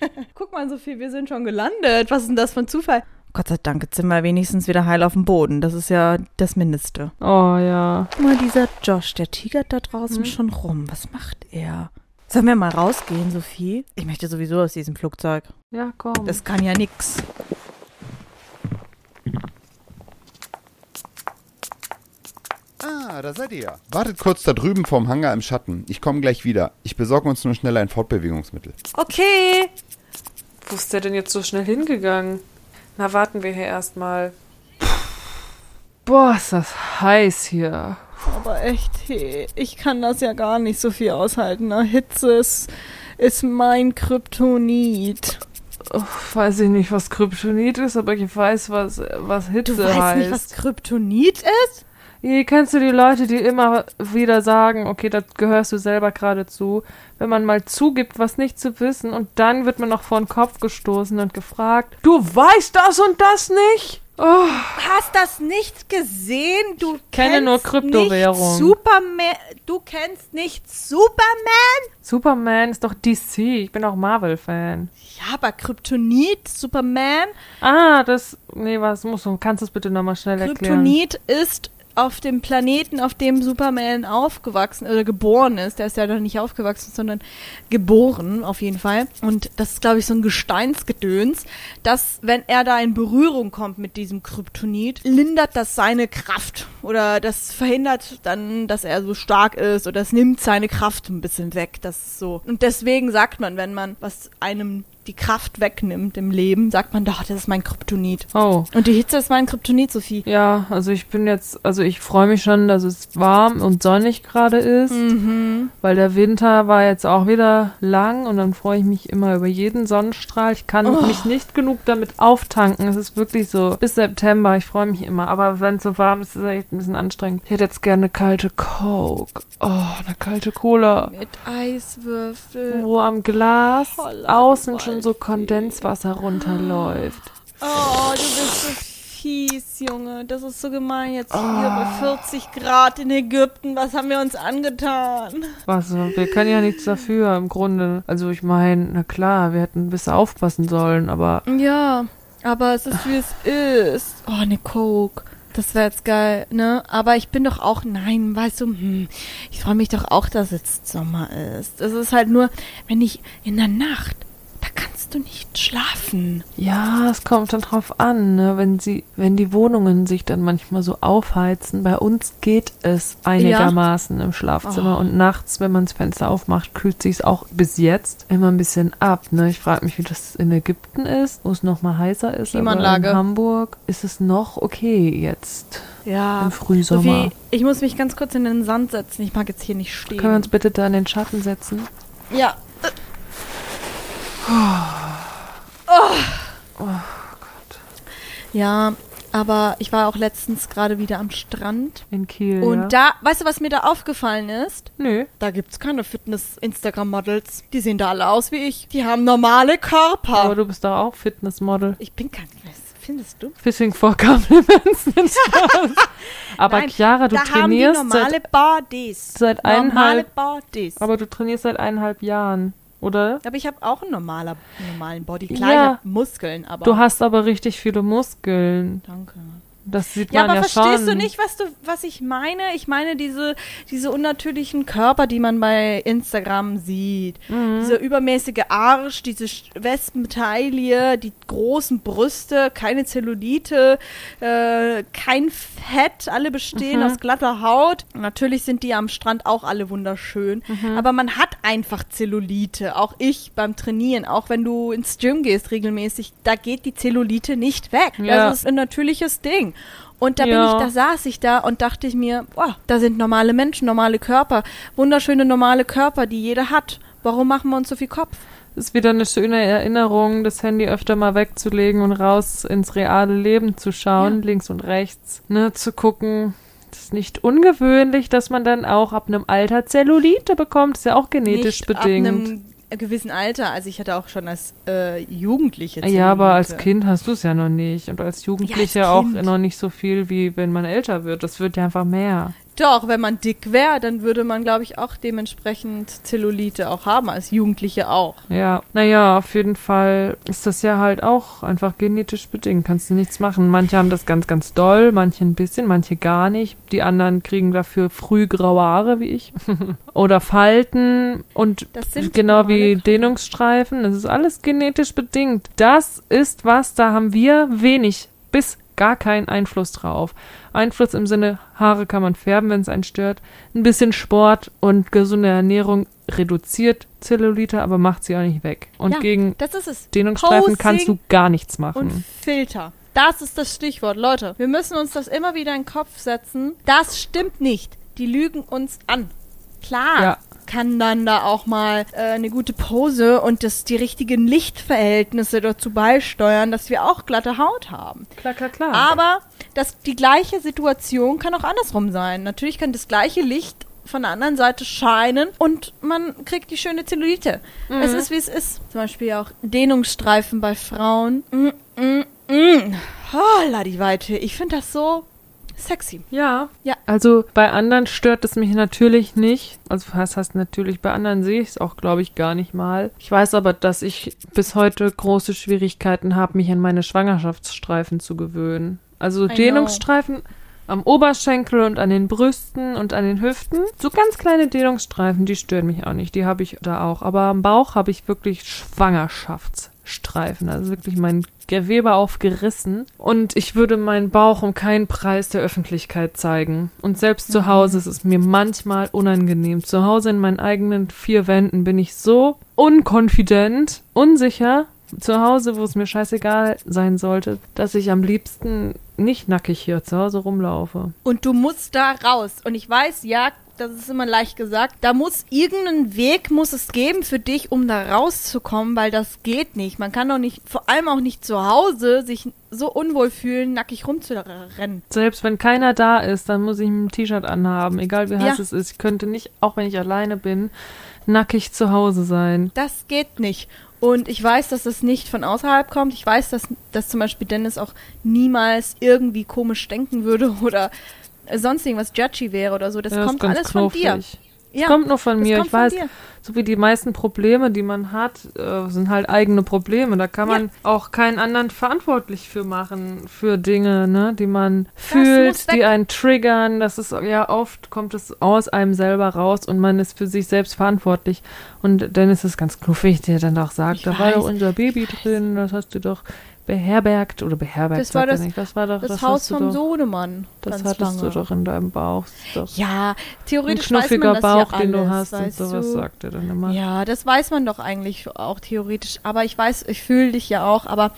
Guck mal, Sophie, wir sind schon gelandet. Was ist denn das für ein Zufall? Gott sei Dank, jetzt sind wir wenigstens wieder heil auf dem Boden. Das ist ja das Mindeste. Oh ja. Guck mal, dieser Josh, der tigert da draußen schon rum. Was macht er? Sollen wir mal rausgehen, Sophie? Ich möchte sowieso aus diesem Flugzeug. Ja, komm. Das kann ja nix. Ah, da seid ihr ja. Wartet kurz da drüben vorm Hangar im Schatten. Ich komme gleich wieder. Ich besorge uns nur schnell ein Fortbewegungsmittel. Okay. Wo ist der denn jetzt so schnell hingegangen? Na, warten wir hier erstmal. Boah, ist das heiß hier. Aber echt, ich kann das ja gar nicht so viel aushalten. Ne? Hitze ist, ist mein Kryptonit. Oh, weiß ich nicht, was Kryptonit ist, aber ich weiß, was, was Hitze Du weißt heißt. nicht, was Kryptonit ist? Kennst du die Leute, die immer wieder sagen, okay, da gehörst du selber gerade zu. Wenn man mal zugibt, was nicht zu wissen, und dann wird man noch vor den Kopf gestoßen und gefragt, du weißt das und das nicht? Oh, Hast das nicht gesehen? Du kenne kennst nur Kryptowährung. Nicht Superman. Du kennst nicht Superman? Superman ist doch DC, ich bin auch Marvel-Fan. Ja, aber Kryptonit, Superman. Ah, das, nee, was muss du, kannst du es bitte nochmal schnell erklären? Kryptonit ist auf dem Planeten, auf dem Superman aufgewachsen oder geboren ist. Der ist ja noch nicht aufgewachsen, sondern geboren, auf jeden Fall. Und das ist, glaube ich, so ein Gesteinsgedöns, dass, wenn er da in Berührung kommt mit diesem Kryptonit, lindert das seine Kraft. Oder das verhindert dann, dass er so stark ist. Oder es nimmt seine Kraft ein bisschen weg. Das ist so. Und deswegen sagt man, wenn man was einem die Kraft wegnimmt im Leben, sagt man, doch, das ist mein Kryptonit. Oh. Und die Hitze ist mein Kryptonit, Sophie. Ja, also ich bin jetzt, also ich freue mich schon, dass es warm und sonnig gerade ist, Mhm. weil der Winter war jetzt auch wieder lang und dann freue ich mich immer über jeden Sonnenstrahl. Ich kann Oh. mich nicht genug damit auftanken. Es ist wirklich so bis September. Ich freue mich immer, aber wenn es so warm ist, ist es echt ein bisschen anstrengend. Ich hätte jetzt gerne eine kalte Coke. Oh, eine kalte Cola. Mit Eiswürfel. Wo am Glas Holla, außen du so Kondenswasser runterläuft. Oh, du bist so fies, Junge. Das ist so gemein jetzt hier bei 40 Grad in Ägypten. Was haben wir uns angetan? Was, wir können ja nichts dafür im Grunde. Also ich meine, na klar, wir hätten ein bisschen aufpassen sollen, aber Ja, aber es ist wie es ist. Oh, eine Coke. Das wäre jetzt geil, ne? Aber ich bin doch auch, nein, weißt du, hm, ich freue mich doch auch, dass jetzt Sommer ist. Es ist halt nur, wenn ich in der Nacht, kannst du nicht schlafen. ja, es kommt dann drauf an, ne? wenn sie, wenn die Wohnungen sich dann manchmal so aufheizen. Bei uns geht es einigermaßen im Schlafzimmer Oh. und nachts, wenn man das Fenster aufmacht, kühlt sich auch bis jetzt immer ein bisschen ab. Ne? Ich frage mich, wie das in Ägypten ist, wo es noch mal heißer ist. Klimaanlage. in Hamburg ist es noch okay jetzt Ja. im Frühsommer. Sophie, ich muss mich ganz kurz in den Sand setzen. Ich mag jetzt hier nicht stehen. Können wir uns bitte da in den Schatten setzen? ja. Ja, aber ich war auch letztens gerade wieder am Strand. In Kiel. Und ja. da, weißt du, was mir da aufgefallen ist? Nö. Da gibt's keine Fitness-Instagram-Models. Die sehen da alle aus wie ich. Die haben normale Körper. Aber du bist doch auch Fitnessmodel. ich bin kein Fitness. Findest du? Fishing for Compliments. Aber Nein, Chiara, du da haben die trainierst normale seit, Bodies. seit Normale eineinhalb, Bodies. aber du trainierst seit eineinhalb Jahren, oder? Aber ich habe auch einen normaler, normalen Body. Klar, Ja. Muskeln, aber... Du hast aber richtig viele Muskeln. Danke. Das sieht Ja, man aber ja verstehst schon. du nicht, was du, was ich meine? Ich meine diese, diese unnatürlichen Körper, die man bei Instagram sieht. Mhm. Dieser übermäßige Arsch, diese Wespentaille, die großen Brüste, keine Zellulite, äh, kein Fett, alle bestehen Mhm. aus glatter Haut. Natürlich sind die am Strand auch alle wunderschön, Mhm. aber man hat einfach Zellulite. Auch ich beim Trainieren, auch wenn du ins Gym gehst regelmäßig, da geht die Zellulite nicht weg. Ja. Das ist ein natürliches Ding. Und da Ja. bin ich, da saß ich da und dachte ich mir, boah, da sind normale Menschen, normale Körper, wunderschöne normale Körper, die jeder hat. Warum machen wir uns so viel Kopf? ist wieder eine schöne Erinnerung, das Handy öfter mal wegzulegen und raus ins reale Leben zu schauen, Ja. links und rechts, ne, zu gucken. Das ist nicht ungewöhnlich, dass man dann auch ab einem Alter Zellulite bekommt. Ist ja auch genetisch Nicht bedingt. Gewissen Alter. Also ich hatte auch schon als äh, Jugendliche ja, aber als. Kind hast du es ja noch nicht. Und als Jugendlicher auch Kind. noch nicht so viel, wie wenn man älter wird. Das wird ja einfach mehr. Doch, wenn man dick wäre, dann würde man, glaube ich, auch dementsprechend Zellulite auch haben, als Jugendliche auch. Ja, naja, auf jeden Fall ist das ja halt auch einfach genetisch bedingt. Kannst du nichts machen. Manche haben das ganz, ganz doll, manche ein bisschen, manche gar nicht. Die anderen kriegen dafür früh graue Haare, wie ich. Oder Falten und Das sind genau wie Dehnungsstreifen. Das ist alles genetisch bedingt. Das ist was, da haben wir wenig bis gar keinen Einfluss drauf. Einfluss im Sinne, Haare kann man färben, wenn es einen stört. Ein bisschen Sport und gesunde Ernährung reduziert Zellulite, aber macht sie auch nicht weg. Und Ja, gegen Das ist es. Dehnungsstreifen kannst du gar nichts und machen. Filter. Das ist das Stichwort. Leute, wir müssen uns das immer wieder in den Kopf setzen. Das stimmt nicht. Die lügen uns an. Klar. Ja. Kann dann da auch mal äh, eine gute Pose und das, die richtigen Lichtverhältnisse dazu beisteuern, dass wir auch glatte Haut haben. Klar, klar, klar. Aber das, die gleiche Situation kann auch andersrum sein. Natürlich kann das gleiche Licht von der anderen Seite scheinen und man kriegt die schöne Zellulite. Es ist, wie es ist. Zum Beispiel auch Dehnungsstreifen bei Frauen. Mm, mm, mm. Holla die Weite. Ich finde das so sexy. Ja. Ja. Also bei anderen stört es mich natürlich nicht. Also was heißt natürlich, bei anderen sehe ich es auch, glaube ich, gar nicht mal. Ich weiß aber, dass ich bis heute große Schwierigkeiten habe, mich an meine Schwangerschaftsstreifen zu gewöhnen. Also know. Dehnungsstreifen am Oberschenkel und an den Brüsten und an den Hüften. So ganz kleine Dehnungsstreifen, die stören mich auch nicht. Die habe ich da auch. Aber am Bauch habe ich wirklich Schwangerschaftsstreifen. Also wirklich mein Gewebe aufgerissen. Und ich würde meinen Bauch um keinen Preis der Öffentlichkeit zeigen. Und selbst zu Hause ist es mir manchmal unangenehm. Zu Hause in meinen eigenen vier Wänden bin ich so unkonfident, unsicher. Zu Hause, wo es mir scheißegal sein sollte, dass ich am liebsten nicht nackig hier zu Hause rumlaufe. Und du musst da raus. Und ich weiß, ja, das ist immer leicht gesagt. Da muss irgendeinen Weg muss es geben für dich, um da rauszukommen, weil das geht nicht. Man kann doch nicht, vor allem auch nicht zu Hause, sich so unwohl fühlen, nackig rumzurennen. Selbst wenn keiner da ist, dann muss ich ein T-Shirt anhaben, egal wie heiß Ja. es ist. Ich könnte nicht, auch wenn ich alleine bin, nackig zu Hause sein. Das geht nicht. Und ich weiß, dass es nicht von außerhalb kommt. Ich weiß, dass, dass zum Beispiel Dennis auch niemals irgendwie komisch denken würde oder sonst irgendwas judgy wäre oder so. Das Ja, kommt alles von dir. Ja, kommt nur von das mir. Ich weiß, dir. so wie die meisten Probleme, die man hat, äh, sind halt eigene Probleme. Da kann man auch keinen anderen verantwortlich für machen, für Dinge, ne, die man muss fühlt, die einen triggern. Das ist ja oft kommt es aus einem selber raus und man ist für sich selbst verantwortlich. Und dann ist es ganz knuffig, der dann auch sagt, Ich da war doch weiß, unser Baby drin, das hast du doch beherbergt oder beherbergt. Das war das- nicht. das war doch Das, das, Haus vom doch, Sohnemann. Das hattest lange. du doch in deinem Bauch. Ja, ein theoretisch weiß knuffiger man das Bauch, ja den du alles, hast und sowas du? sagt er dann immer. Ja, das weiß man doch eigentlich auch theoretisch. Aber ich weiß, ich fühle dich ja auch. Aber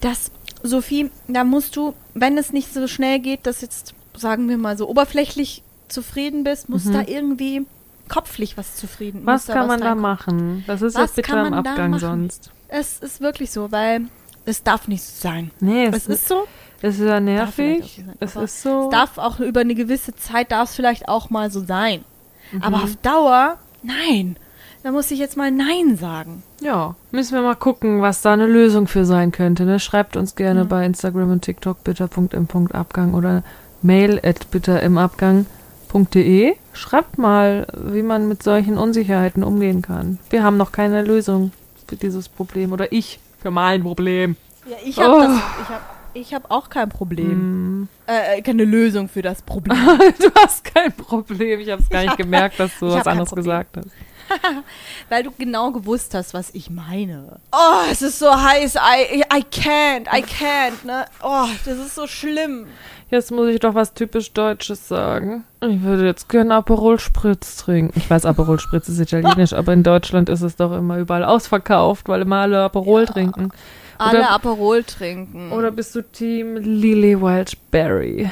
das, Sophie, da musst du, wenn es nicht so schnell geht, dass jetzt, sagen wir mal, so oberflächlich zufrieden bist, muss da irgendwie kopflich was zufrieden. Mhm. Was kann man da machen? Das ist Was jetzt bitter kann im man da Abgang sonst. Es ist wirklich so, weil Es darf nicht so sein. Nee, Es ist so. es ist ja Darf nervig. so Es ist so. Es darf auch über eine gewisse Zeit, darf es vielleicht auch mal so sein. Mhm. Aber auf Dauer, nein. Da muss ich jetzt mal Nein sagen. Ja, müssen wir mal gucken, was da eine Lösung für sein könnte. Ne? Schreibt uns gerne bei Instagram und TikTok bitter.im.abgang oder mail at bitterimabgang.de. Schreibt mal, wie man mit solchen Unsicherheiten umgehen kann. Wir haben noch keine Lösung für dieses Problem. Oder ich für mein Problem. Ja, ich habe Oh. das. Ich habe ich hab auch kein Problem. Hm. Äh, keine Lösung für das Problem. du hast kein Problem. Ich habe es gar nicht hab- gemerkt, dass du was hab anderes gesagt hast. weil du genau gewusst hast, was ich meine. Oh, es ist so heiß. I, I can't. I can't. Ne? Oh, das ist so schlimm. Jetzt muss ich doch was typisch Deutsches sagen. Ich würde jetzt gerne Aperol Spritz trinken. Ich weiß, Aperol Spritz ist italienisch, aber in Deutschland ist es doch immer überall ausverkauft, weil immer alle Aperol trinken. Alle Oder- Aperol trinken. Oder bist du Team Lily Wildberry?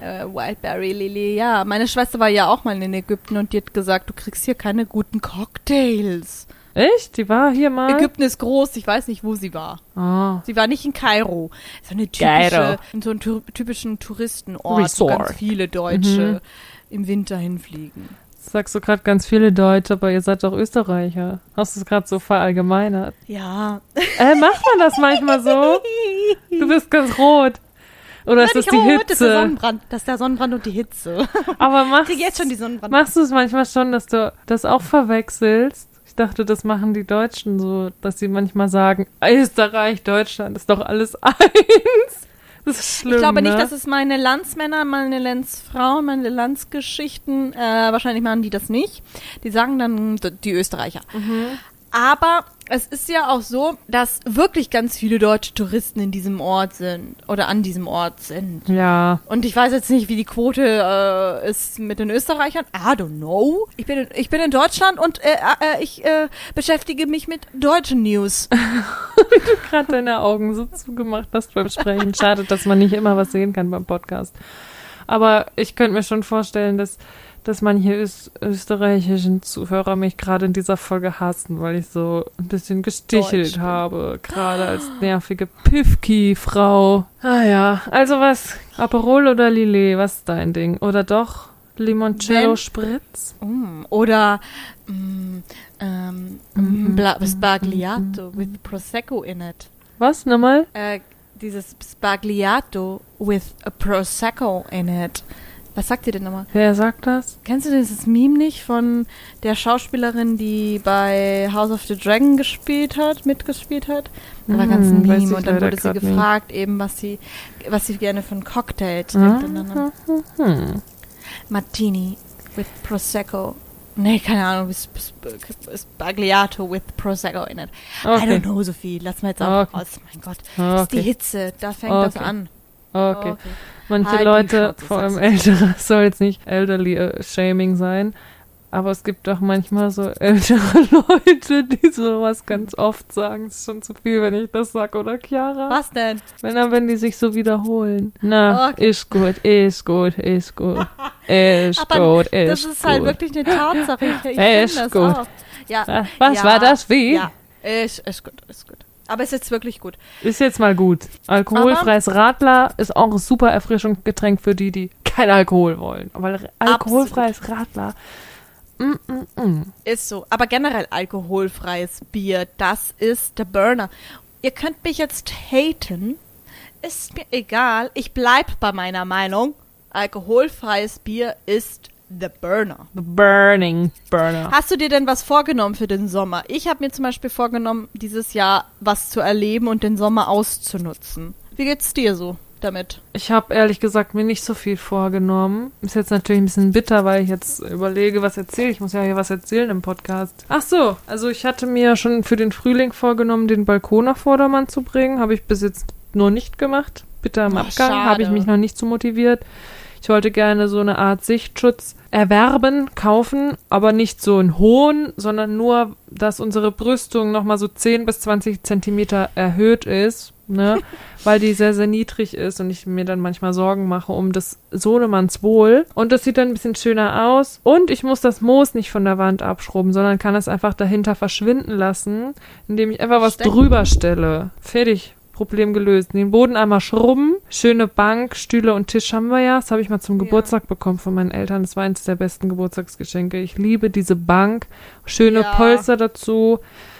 äh, Wildberry Lily. Ja, meine Schwester war ja auch mal in Ägypten und die hat gesagt, du kriegst hier keine guten Cocktails. Echt? Die war hier mal? Ägypten ist groß, ich weiß nicht, wo sie war. Ah. Sie war nicht in Kairo. So eine Kairo. typische, in so einem tu- typischen Touristenort, wo Resort. ganz viele Deutsche Mhm. im Winter hinfliegen. Sagst du gerade ganz viele Deutsche, aber ihr seid doch Österreicher. Hast du es gerade so verallgemeinert? Ja. Äh, macht man das manchmal so? Du bist ganz rot. Oder ist das Nicht die rot, Das ist der Hitze? Sonnenbrand, das ist der Sonnenbrand und die Hitze. Aber machst, krieg jetzt schon die Sonnenbrand. machst du es manchmal schon, dass du das auch verwechselst? Ich dachte, das machen die Deutschen so, dass sie manchmal sagen, Österreich, Deutschland ist doch alles eins. Das ist schlimm, ich glaube nicht, ne? dass es meine Landsmänner, meine Landsfrauen, meine Landsgeschichten, äh, wahrscheinlich machen die das nicht. Die sagen dann die Österreicher. Mhm. Aber es ist ja auch so, dass wirklich ganz viele deutsche Touristen in diesem Ort sind oder an diesem Ort sind. Ja, Und ich weiß jetzt nicht, wie die Quote äh, ist mit den Österreichern. I don't know. Ich bin in, ich bin in Deutschland und äh, äh, ich äh, beschäftige mich mit deutschen News. gerade deine Augen so zugemacht hast beim Sprechen. Schade, dass man nicht immer was sehen kann beim Podcast. Aber ich könnte mir schon vorstellen, dass, dass manche Ös österreichischen Zuhörer mich gerade in dieser Folge hassen, weil ich so ein bisschen gestichelt habe. Gerade als nervige Pifki-Frau. Ah ja, also was? Aperol oder Lillet? Was ist dein Ding? Oder doch Limoncello Wenn- Spritz? Mm, oder mm, ähm, Mhm. Bla- Spagliato with Prosecco in it. Was? Nochmal? Äh, dieses Spagliato with a Prosecco in it. Was sagt ihr denn nochmal? Wer sagt das? Kennst du dieses Meme nicht von der Schauspielerin, die bei House of the Dragon gespielt hat, mitgespielt hat? Da war ganz ein Hm, Meme und dann wurde sie grad nicht. gefragt, eben was sie, was sie gerne für einen Cocktail trinkt. Dann, Hm. Martini with Prosecco. Nee, keine Ahnung, Spagliato with Prosecco in it. I Okay. don't know, Sophie. Lass mal jetzt auch Okay. raus. Mein Gott, das ist die Okay. Hitze. Da fängt das Okay. an. Okay. Manche Halt Leute, vor allem ältere, soll jetzt nicht elderly äh, shaming sein, aber es gibt auch manchmal so ältere Leute, die sowas ganz oft sagen. Es ist schon zu viel, wenn ich das sag, oder Chiara? Was denn? Wenn dann, wenn die sich so wiederholen. Na, Okay. ist gut, ist gut, ist gut, ist Aber gut, ist das ist halt gut. wirklich eine Tatsache. Ich, ich Ist das gut. auch. Ja, Ah, Was ja, war das? Wie? Ja, ist, ist gut, ist gut. Aber ist jetzt wirklich gut. Ist jetzt mal gut. Alkoholfreies Radler ist auch ein super Erfrischungsgetränk für die, die kein Alkohol wollen. Weil alkoholfreies Radler. Mm, mm, mm. Ist so. Aber generell alkoholfreies Bier, das ist der Burner. Ihr könnt mich jetzt haten. Ist mir egal. Ich bleib bei meiner Meinung. Alkoholfreies Bier ist the Burner. The Burning Burner. Hast du dir denn was vorgenommen für den Sommer? Ich habe mir zum Beispiel vorgenommen, dieses Jahr was zu erleben und den Sommer auszunutzen. Wie geht's dir so damit? Ich habe ehrlich gesagt mir nicht so viel vorgenommen. Ist jetzt natürlich ein bisschen bitter, weil ich jetzt überlege, was erzähle. Ich muss ja hier was erzählen im Podcast. Ach so, also ich hatte mir schon für den Frühling vorgenommen, den Balkon auf Vordermann zu bringen. Habe ich bis jetzt nur nicht gemacht. Bitter im Ach, Abgang. Habe ich mich noch nicht so motiviert. Ich wollte gerne so eine Art Sichtschutz erwerben, kaufen, aber nicht so einen hohen, sondern nur, dass unsere Brüstung nochmal so 10 bis 20 Zentimeter erhöht ist, ne? weil die sehr, sehr niedrig ist und ich mir dann manchmal Sorgen mache um das Sohnemanns Wohl. Und das sieht dann ein bisschen schöner aus. Und ich muss das Moos nicht von der Wand abschrubben, sondern kann es einfach dahinter verschwinden lassen, indem ich einfach was Stecken. drüber stelle. Fertig. Problem gelöst. Den Boden einmal schrubben, schöne Bank, Stühle und Tisch haben wir ja. Das habe ich mal zum Ja. Geburtstag bekommen von meinen Eltern. Das war eines der besten Geburtstagsgeschenke. Ich liebe diese Bank. Schöne Ja. Polster dazu.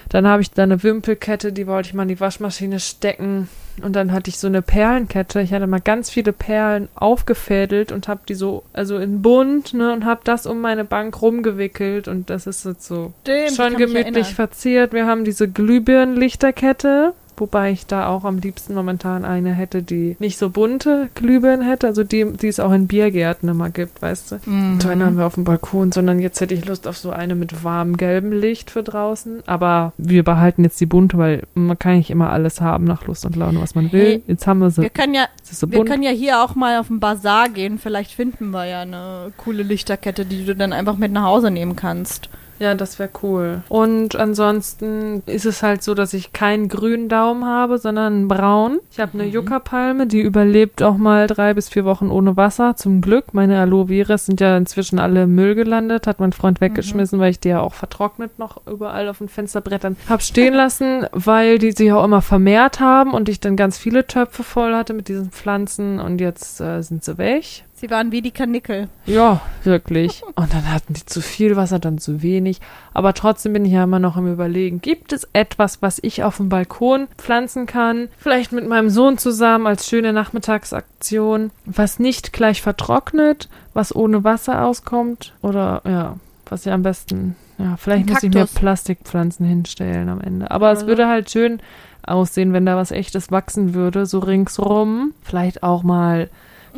Dann habe ich da eine Wimpelkette, die wollte ich mal in die Waschmaschine stecken. Und dann hatte ich so eine Perlenkette. Ich hatte mal ganz viele Perlen aufgefädelt und habe die so, also in bunt, ne, und habe das um meine Bank rumgewickelt. Und das ist jetzt so Stimmt, schon gemütlich verziert. Wir haben diese Glühbirnenlichterkette, wobei ich da auch am liebsten momentan eine hätte, die nicht so bunte Glühbirnen hätte, also die, die es auch in Biergärten immer gibt, weißt du. Mhm. So eine haben wir auf dem Balkon, sondern jetzt hätte ich Lust auf so eine mit warmem gelbem Licht für draußen. Aber wir behalten jetzt die bunte, weil man kann nicht immer alles haben nach Lust und Laune, was man will. Hey, jetzt haben wir sie. Wir können ja, sie wir können ja hier auch mal auf den Bazar gehen. Vielleicht finden wir ja eine coole Lichterkette, die du dann einfach mit nach Hause nehmen kannst. Ja, das wäre cool. Und ansonsten ist es halt so, dass ich keinen grünen Daumen habe, sondern einen braun. Ich habe eine Mhm. Yucca-Palme, die überlebt auch mal drei bis vier Wochen ohne Wasser. Zum Glück. Meine Aloe Veras sind ja inzwischen alle im Müll gelandet. Hat mein Freund weggeschmissen, weil ich die ja auch vertrocknet noch überall auf den Fensterbrettern hab stehen lassen, weil die sich auch immer vermehrt haben und ich dann ganz viele Töpfe voll hatte mit diesen Pflanzen und jetzt äh, sind sie weg. Sie waren wie die Kanickel. Ja, wirklich. Und dann hatten die zu viel Wasser, dann zu wenig. Aber trotzdem bin ich ja immer noch am Überlegen, gibt es etwas, was ich auf dem Balkon pflanzen kann? Vielleicht mit meinem Sohn zusammen als schöne Nachmittagsaktion, was nicht gleich vertrocknet, was ohne Wasser auskommt? Oder ja, was ja am besten, ja, vielleicht muss ich mir. Plastikpflanzen hinstellen am Ende. Aber es Oder so. würde halt schön aussehen, wenn da was echtes wachsen würde, so ringsrum. Vielleicht auch mal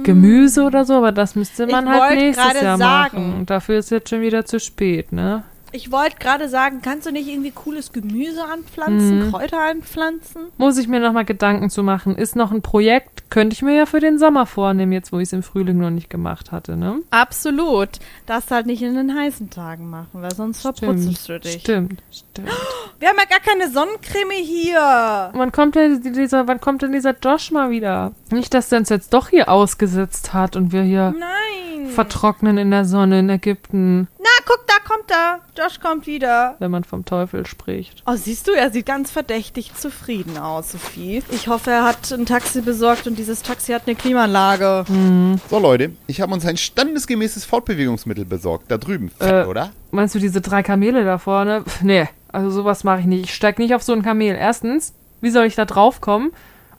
Gemüse oder so, aber das müsste man. Ich halt nächstes Jahr sagen. machen. Und dafür ist jetzt schon wieder zu spät, ne? Ich wollte gerade sagen, kannst du nicht irgendwie cooles Gemüse anpflanzen, Mhm. Kräuter anpflanzen? Muss ich mir nochmal Gedanken zu machen. Ist noch ein Projekt, könnte ich mir ja für den Sommer vornehmen, jetzt wo ich es im Frühling noch nicht gemacht hatte, ne? Absolut. Darfst halt nicht in den heißen Tagen machen, weil sonst verputzelst du dich. Stimmt, stimmt. Wir haben ja gar keine Sonnencreme hier. Wann kommt denn dieser, wann kommt denn dieser Josh mal wieder? Nicht, dass der uns jetzt doch hier ausgesetzt hat und wir hier Nein. vertrocknen in der Sonne in Ägypten, Na, guck, da kommt er. Josh kommt wieder. wenn man vom Teufel spricht. Oh, siehst du, er sieht ganz verdächtig zufrieden aus, Sophie. Ich hoffe, er hat ein Taxi besorgt und dieses Taxi hat eine Klimaanlage. So Leute, ich habe uns ein standesgemäßes Fortbewegungsmittel besorgt. Da drüben. Fett, Äh, oder? Meinst du diese drei Kamele da vorne? Pff, nee, also sowas mache ich nicht. Ich steig nicht auf so ein Kamel. Erstens, wie soll ich da drauf kommen?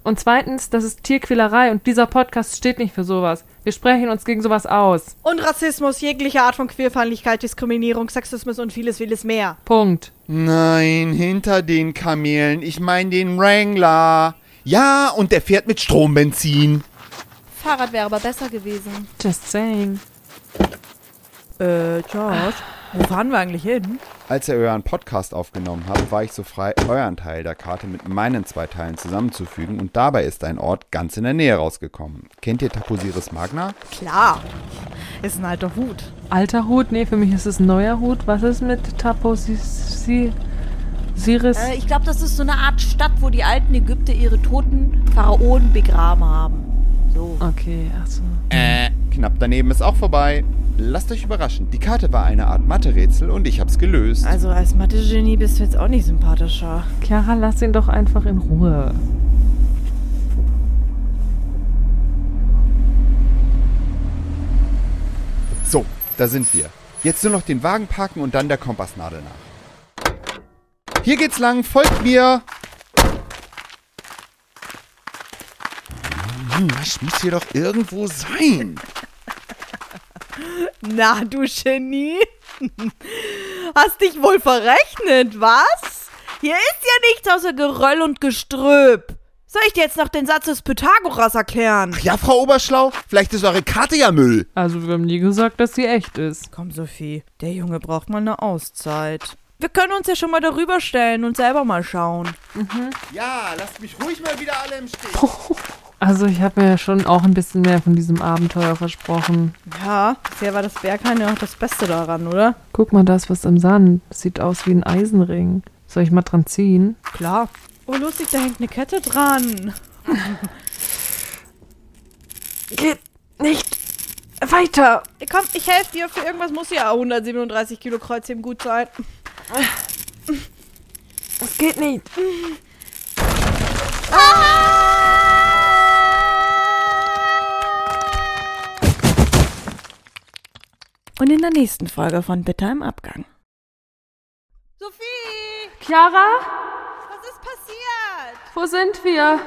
Und zweitens, das ist Tierquälerei und dieser Podcast steht nicht für sowas. Wir sprechen uns gegen sowas aus. Und Rassismus, jegliche Art von Queerfeindlichkeit, Diskriminierung, Sexismus und vieles, vieles mehr. Punkt. Nein, hinter den Kamelen. Ich meine den Wrangler. Ja, und der fährt mit Strombenzin. Fahrrad wäre aber besser gewesen. Just saying. Äh, Josh, wo fahren wir eigentlich hin? Als ihr euren Podcast aufgenommen habt, war ich so frei, euren Teil der Karte mit meinen zwei Teilen zusammenzufügen und dabei ist ein Ort ganz in der Nähe rausgekommen. Kennt ihr Taposiris Magna? Klar. Ist ein alter Hut. Alter Hut? Nee, für mich ist es ein neuer Hut. Was ist mit Taposisi? Siris? Äh, ich glaube, das ist so eine Art Stadt, wo die alten Ägypter ihre toten Pharaonen begraben haben. So. Okay, achso. Äh, knapp daneben ist auch vorbei. Lasst euch überraschen. Die Karte war eine Art Mathe-Rätsel und ich hab's gelöst. Also als Mathe-Genie bist du jetzt auch nicht sympathischer. Chiara, lass ihn doch einfach in Ruhe. So, da sind wir. Jetzt nur noch den Wagen parken und dann der Kompassnadel nach. Hier geht's lang, folgt mir! Mann, das muss hier doch irgendwo sein. Na, du Genie. Hast dich wohl verrechnet, was? Hier ist ja nichts außer Geröll und Gestrüpp. Soll ich dir jetzt noch den Satz des Pythagoras erklären? Ja, Frau Oberschlau, vielleicht ist eure Karte ja Müll. Also, wir haben nie gesagt, dass sie echt ist. Komm, Sophie, der Junge braucht mal eine Auszeit. Wir können uns ja schon mal darüber stellen und selber mal schauen. Ja, lasst mich ruhig mal wieder alle im Stich. Also, ich habe mir ja schon auch ein bisschen mehr von diesem Abenteuer versprochen. Ja, bisher war das Berghain ja auch das Beste daran, oder? Guck mal, das was im Sand. Das sieht aus wie ein Eisenring. Soll ich mal dran ziehen? Klar. Oh, lustig, da hängt eine Kette dran. Geht nicht weiter. Komm, ich helfe dir. Für irgendwas muss ja 137 Kilo Kreuzheben gut sein. Es geht nicht. Ah! Und in der nächsten Folge von Bitter im Abgang. Sophie! Chiara? Was ist passiert? Wo sind wir?